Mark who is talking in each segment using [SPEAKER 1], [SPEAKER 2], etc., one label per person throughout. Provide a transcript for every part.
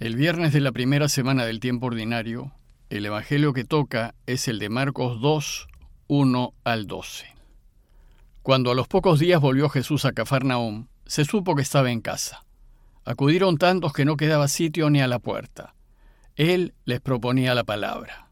[SPEAKER 1] El viernes de la primera semana del tiempo ordinario, el Evangelio que toca es el de Marcos 2, 1 al 12. Cuando a los pocos días volvió Jesús a Cafarnaum, se supo que estaba en casa. Acudieron tantos que no quedaba sitio ni a la puerta. Él les proponía la palabra.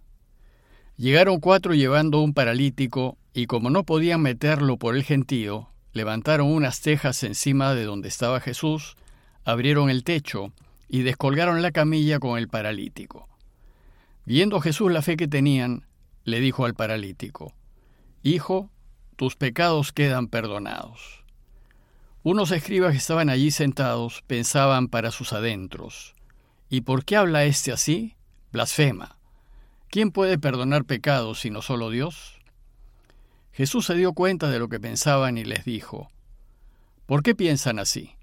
[SPEAKER 1] Llegaron cuatro llevando un paralítico, y como no podían meterlo por el gentío, levantaron unas tejas encima de donde estaba Jesús, abrieron el techo y descolgaron la camilla con el paralítico. Viendo Jesús la fe que tenían, le dijo al paralítico, Hijo, tus pecados quedan perdonados. Unos escribas que estaban allí sentados pensaban para sus adentros, ¿y por qué habla éste así? Blasfema. ¿Quién puede perdonar pecados sino solo Dios? Jesús se dio cuenta de lo que pensaban y les dijo, ¿por qué piensan así?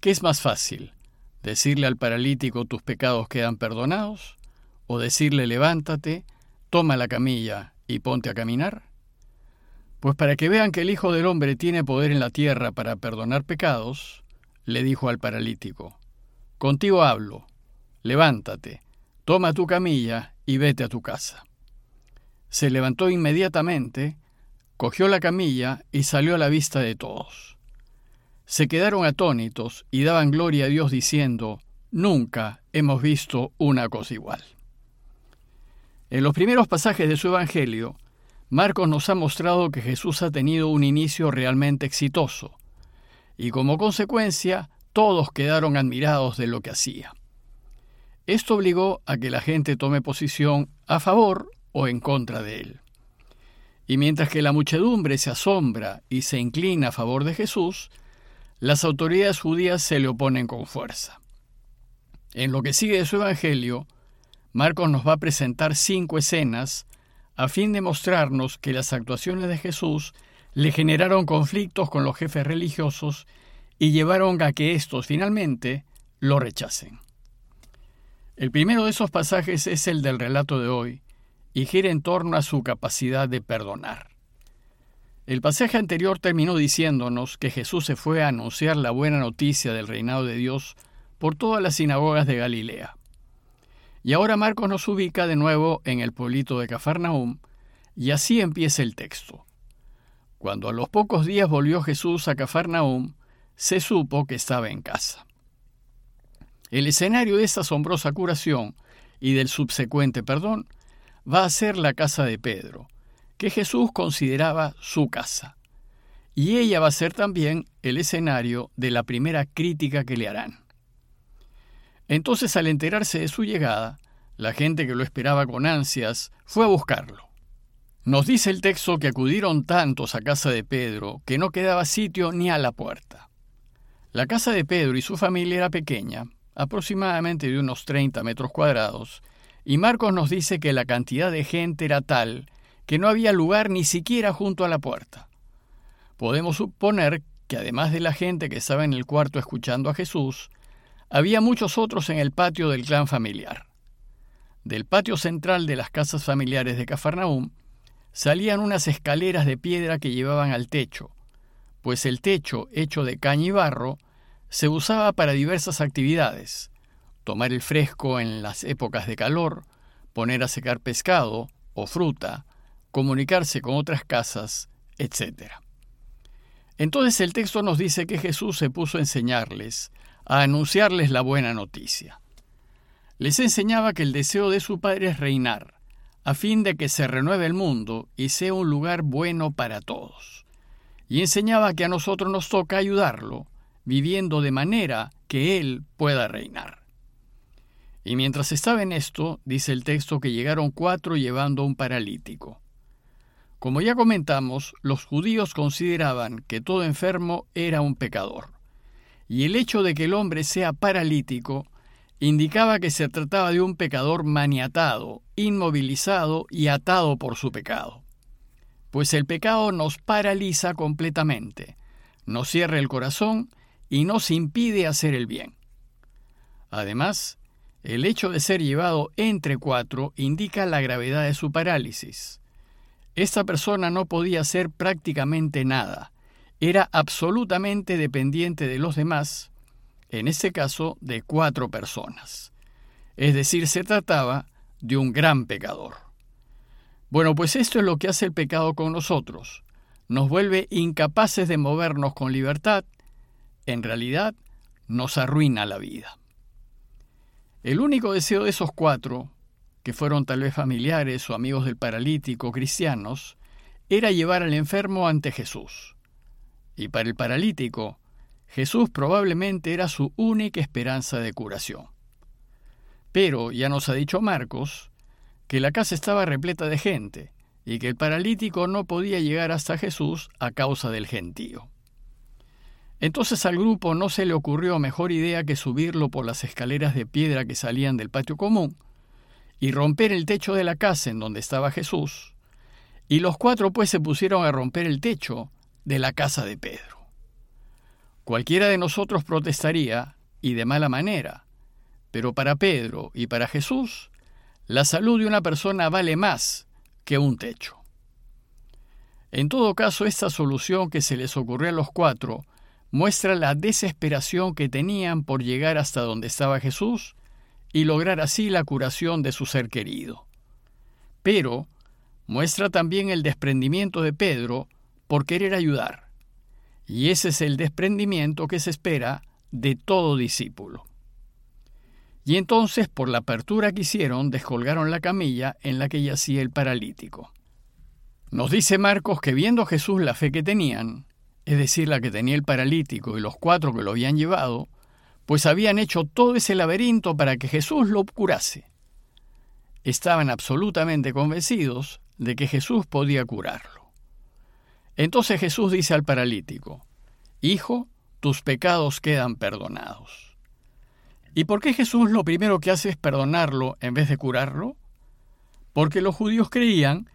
[SPEAKER 1] ¿Qué es más fácil? ¿Decirle al paralítico tus pecados quedan perdonados? ¿O decirle levántate, toma la camilla y ponte a caminar? Pues para que vean que el Hijo del Hombre tiene poder en la tierra para perdonar pecados, le dijo al paralítico, Contigo hablo, levántate, toma tu camilla y vete a tu casa. Se levantó inmediatamente, cogió la camilla y salió a la vista de todos. Se quedaron atónitos y daban gloria a Dios diciendo, Nunca hemos visto una cosa igual. En los primeros pasajes de su Evangelio, Marcos nos ha mostrado que Jesús ha tenido un inicio realmente exitoso, y como consecuencia todos quedaron admirados de lo que hacía. Esto obligó a que la gente tome posición a favor o en contra de él. Y mientras que la muchedumbre se asombra y se inclina a favor de Jesús, las autoridades judías se le oponen con fuerza. En lo que sigue de su Evangelio, Marcos nos va a presentar cinco escenas a fin de mostrarnos que las actuaciones de Jesús le generaron conflictos con los jefes religiosos y llevaron a que éstos finalmente lo rechacen. El primero de esos pasajes es el del relato de hoy y gira en torno a su capacidad de perdonar. El pasaje anterior terminó diciéndonos que Jesús se fue a anunciar la buena noticia del reinado de Dios por todas las sinagogas de Galilea. Y ahora Marcos nos ubica de nuevo en el pueblito de Cafarnaum, y así empieza el texto. Cuando a los pocos días volvió Jesús a Cafarnaum, se supo que estaba en casa. El escenario de esta asombrosa curación y del subsecuente perdón va a ser la casa de Pedro, que Jesús consideraba su casa. Y ella va a ser también el escenario de la primera crítica que le harán. Entonces, al enterarse de su llegada, la gente que lo esperaba con ansias fue a buscarlo. Nos dice el texto que acudieron tantos a casa de Pedro que no quedaba sitio ni a la puerta. La casa de Pedro y su familia era pequeña, aproximadamente de unos 30 metros cuadrados, y Marcos nos dice que la cantidad de gente era tal que no había lugar ni siquiera junto a la puerta. Podemos suponer que además de la gente que estaba en el cuarto escuchando a Jesús, había muchos otros en el patio del clan familiar. Del patio central de las casas familiares de Cafarnaúm salían unas escaleras de piedra que llevaban al techo, pues el techo, hecho de caña y barro, se usaba para diversas actividades, tomar el fresco en las épocas de calor, poner a secar pescado o fruta, comunicarse con otras casas, etc. Entonces el texto nos dice que Jesús se puso a enseñarles, a anunciarles la buena noticia. Les enseñaba que el deseo de su Padre es reinar, a fin de que se renueve el mundo y sea un lugar bueno para todos. Y enseñaba que a nosotros nos toca ayudarlo, viviendo de manera que Él pueda reinar. Y mientras estaba en esto, dice el texto que llegaron cuatro llevando a un paralítico. Como ya comentamos, los judíos consideraban que todo enfermo era un pecador, y el hecho de que el hombre sea paralítico indicaba que se trataba de un pecador maniatado, inmovilizado y atado por su pecado. Pues el pecado nos paraliza completamente, nos cierra el corazón y nos impide hacer el bien. Además, el hecho de ser llevado entre cuatro indica la gravedad de su parálisis. Esta persona no podía hacer prácticamente nada, era absolutamente dependiente de los demás, en este caso de cuatro personas. Es decir, se trataba de un gran pecador. Bueno, pues esto es lo que hace el pecado con nosotros. Nos vuelve incapaces de movernos con libertad. En realidad, nos arruina la vida. El único deseo de esos cuatro, que fueron tal vez familiares o amigos del paralítico cristianos, era llevar al enfermo ante Jesús. Y para el paralítico, Jesús probablemente era su única esperanza de curación. Pero ya nos ha dicho Marcos que la casa estaba repleta de gente y que el paralítico no podía llegar hasta Jesús a causa del gentío. Entonces al grupo no se le ocurrió mejor idea que subirlo por las escaleras de piedra que salían del patio común y romper el techo de la casa en donde estaba Jesús, y los cuatro pues se pusieron a romper el techo de la casa de Pedro. Cualquiera de nosotros protestaría, y de mala manera, pero para Pedro y para Jesús, la salud de una persona vale más que un techo. En todo caso, esta solución que se les ocurrió a los cuatro muestra la desesperación que tenían por llegar hasta donde estaba Jesús y lograr así la curación de su ser querido. Pero muestra también el desprendimiento de Pedro por querer ayudar. Y ese es el desprendimiento que se espera de todo discípulo. Y entonces, por la apertura que hicieron, descolgaron la camilla en la que yacía el paralítico. Nos dice Marcos que viendo Jesús la fe que tenían, es decir, la que tenía el paralítico y los cuatro que lo habían llevado, pues habían hecho todo ese laberinto para que Jesús lo curase. Estaban absolutamente convencidos de que Jesús podía curarlo. Entonces Jesús dice al paralítico, Hijo, tus pecados quedan perdonados. ¿Y por qué Jesús lo primero que hace es perdonarlo en vez de curarlo? Porque los judíos creían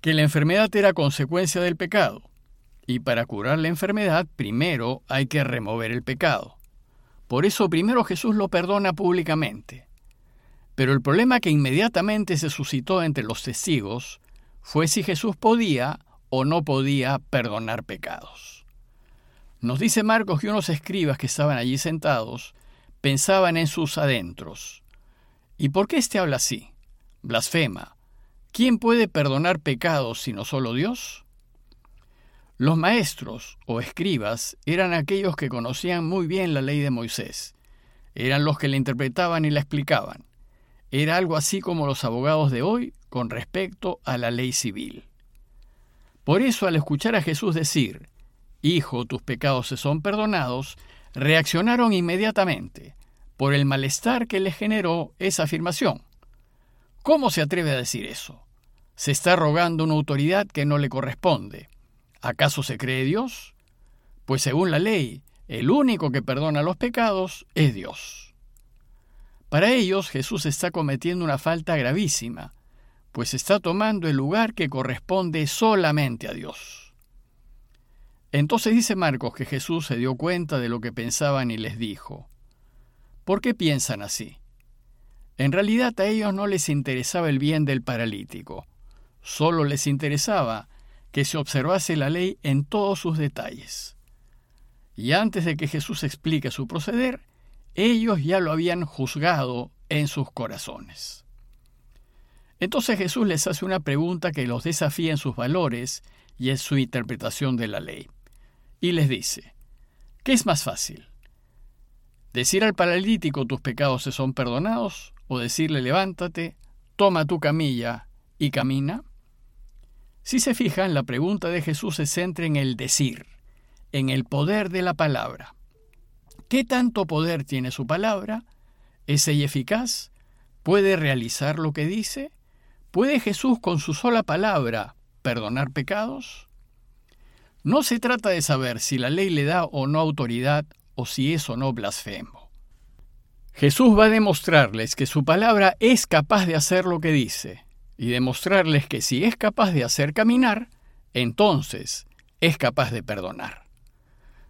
[SPEAKER 1] que la enfermedad era consecuencia del pecado, y para curar la enfermedad primero hay que remover el pecado. Por eso primero Jesús lo perdona públicamente. Pero el problema que inmediatamente se suscitó entre los testigos fue si Jesús podía o no podía perdonar pecados. Nos dice Marcos que unos escribas que estaban allí sentados pensaban en sus adentros. ¿Y por qué éste habla así? Blasfema. ¿Quién puede perdonar pecados sino solo Dios? Los maestros o escribas eran aquellos que conocían muy bien la ley de Moisés. Eran los que la interpretaban y la explicaban. Era algo así como los abogados de hoy con respecto a la ley civil. Por eso al escuchar a Jesús decir, Hijo, tus pecados se son perdonados, reaccionaron inmediatamente por el malestar que le generó esa afirmación. ¿Cómo se atreve a decir eso? Se está rogando una autoridad que no le corresponde. ¿Acaso se cree Dios? Pues según la ley, el único que perdona los pecados es Dios. Para ellos Jesús está cometiendo una falta gravísima, pues está tomando el lugar que corresponde solamente a Dios. Entonces dice Marcos que Jesús se dio cuenta de lo que pensaban y les dijo, ¿por qué piensan así? En realidad a ellos no les interesaba el bien del paralítico, solo les interesaba que se observase la ley en todos sus detalles. Y antes de que Jesús explique su proceder, ellos ya lo habían juzgado en sus corazones. Entonces Jesús les hace una pregunta que los desafía en sus valores y en su interpretación de la ley. Y les dice, ¿qué es más fácil? ¿Decir al paralítico tus pecados se son perdonados? ¿O decirle levántate, toma tu camilla y camina? Si se fijan, la pregunta de Jesús se centra en el decir, en el poder de la palabra. ¿Qué tanto poder tiene su palabra? ¿Es ella eficaz? ¿Puede realizar lo que dice? ¿Puede Jesús con su sola palabra perdonar pecados? No se trata de saber si la ley le da o no autoridad o si es o no blasfemo. Jesús va a demostrarles que su palabra es capaz de hacer lo que dice y demostrarles que si es capaz de hacer caminar, entonces es capaz de perdonar.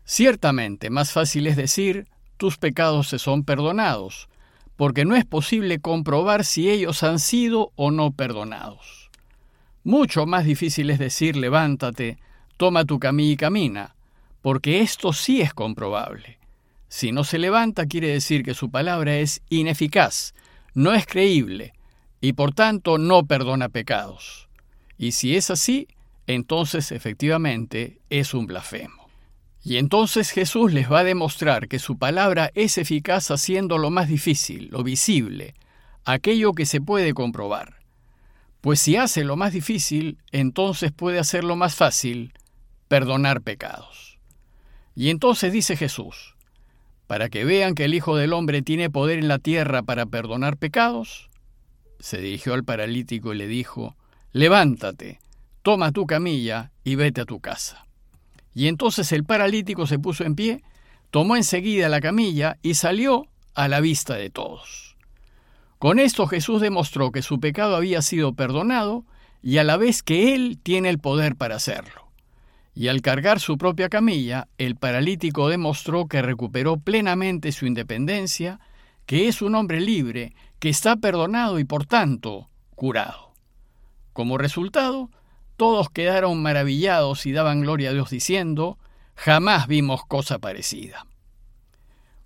[SPEAKER 1] Ciertamente más fácil es decir, tus pecados se son perdonados, porque no es posible comprobar si ellos han sido o no perdonados. Mucho más difícil es decir levántate, toma tu camilla y camina, porque esto sí es comprobable. Si no se levanta quiere decir que su palabra es ineficaz, no es creíble y por tanto no perdona pecados. Y si es así, entonces efectivamente es un blasfemo. Y entonces Jesús les va a demostrar que su palabra es eficaz haciendo lo más difícil, lo visible, aquello que se puede comprobar. Pues si hace lo más difícil, entonces puede hacer lo más fácil, perdonar pecados. Y entonces dice Jesús, para que vean que el Hijo del Hombre tiene poder en la tierra para perdonar pecados, se dirigió al paralítico y le dijo, levántate, toma tu camilla y vete a tu casa. Y entonces el paralítico se puso en pie, tomó enseguida la camilla y salió a la vista de todos. Con esto Jesús demostró que su pecado había sido perdonado y a la vez que Él tiene el poder para hacerlo y al cargar su propia camilla, el paralítico demostró que recuperó plenamente su independencia, que es un hombre libre, que está perdonado y por tanto curado. Como resultado, todos quedaron maravillados y daban gloria a Dios diciendo, jamás vimos cosa parecida.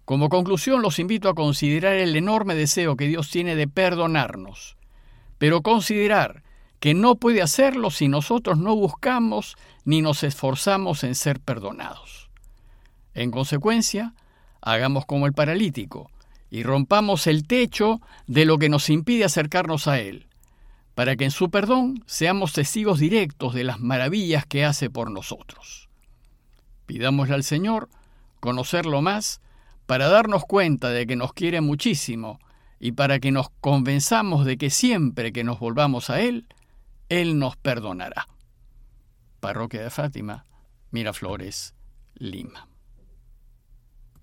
[SPEAKER 1] Como conclusión, los invito a considerar el enorme deseo que Dios tiene de perdonarnos, pero considerar que no puede hacerlo si nosotros no buscamos ni nos esforzamos en ser perdonados. En consecuencia, hagamos como el paralítico y rompamos el techo de lo que nos impide acercarnos a Él, para que en su perdón seamos testigos directos de las maravillas que hace por nosotros. Pidámosle al Señor conocerlo más para darnos cuenta de que nos quiere muchísimo y para que nos convenzamos de que siempre que nos volvamos a Él, él nos perdonará. Parroquia de Fátima, Miraflores, Lima.